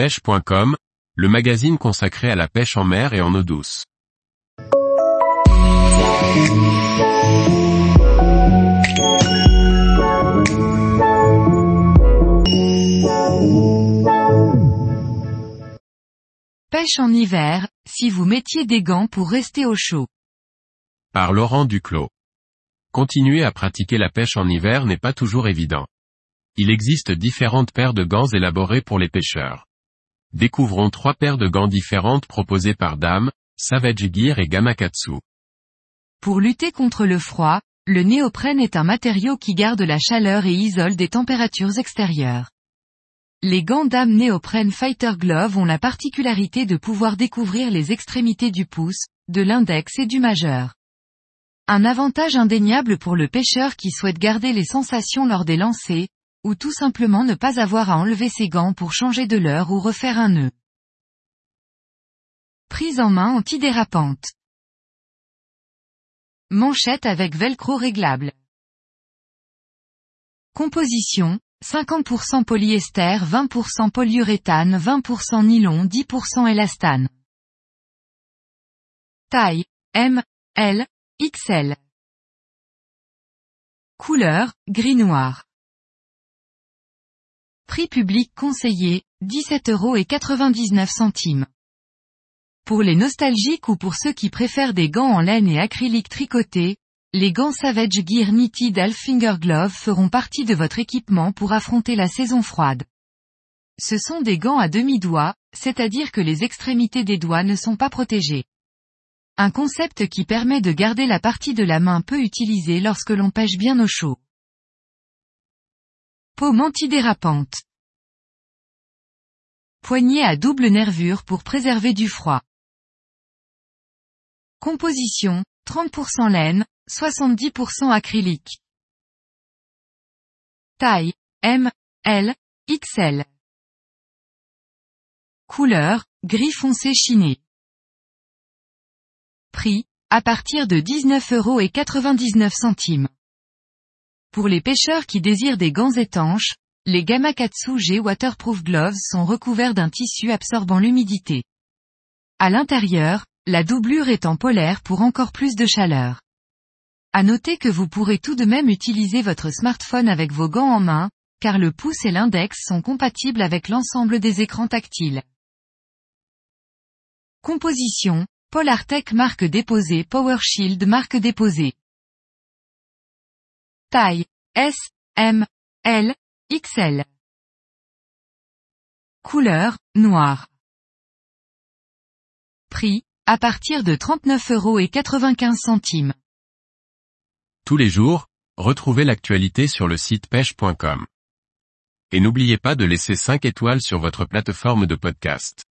pêche.com, le magazine consacré à la pêche en mer et en eau douce. Pêche en hiver, si vous mettiez des gants pour rester au chaud. Par Laurent Duclos. Continuer à pratiquer la pêche en hiver n'est pas toujours évident. Il existe différentes paires de gants élaborées pour les pêcheurs. Découvrons trois paires de gants différentes proposées par Dame, Savage Gear et Gamakatsu. Pour lutter contre le froid, le néoprène est un matériau qui garde la chaleur et isole des températures extérieures. Les gants Dame néoprène Fighter Glove ont la particularité de pouvoir découvrir les extrémités du pouce, de l'index et du majeur. Un avantage indéniable pour le pêcheur qui souhaite garder les sensations lors des lancers, ou tout simplement ne pas avoir à enlever ses gants pour changer de l'heure ou refaire un nœud. Prise en main antidérapante. Manchette avec velcro réglable. Composition, 50% polyester, 20% polyuréthane, 20% nylon, 10% élastane. Taille, M, L, XL. Couleur, gris-noir. Prix public conseillé, 17,99 euros. Pour les nostalgiques ou pour ceux qui préfèrent des gants en laine et acrylique tricotés, les gants Savage Gear Knitted Half Finger Glove feront partie de votre équipement pour affronter la saison froide. Ce sont des gants à demi-doigt, c'est-à-dire que les extrémités des doigts ne sont pas protégées. Un concept qui permet de garder la partie de la main peu utilisée lorsque l'on pêche bien au chaud. Paume antidérapante. Poignée à double nervure pour préserver du froid. Composition, 30% laine, 70% acrylique. Taille, M, L, XL. Couleur, gris foncé chiné. Prix, à partir de 19,99 euros. Pour les pêcheurs qui désirent des gants étanches, les Gamakatsu G Waterproof Gloves sont recouverts d'un tissu absorbant l'humidité. À l'intérieur, la doublure est en polaire pour encore plus de chaleur. À noter que vous pourrez tout de même utiliser votre smartphone avec vos gants en main, car le pouce et l'index sont compatibles avec l'ensemble des écrans tactiles. Composition, Polartec marque déposée PowerShield marque déposée. Taille, S, M, L, XL. Couleur, noir. Prix, à partir de 39,95 euros. Tous les jours, retrouvez l'actualité sur le site pêche.com. Et n'oubliez pas de laisser 5 étoiles sur votre plateforme de podcast.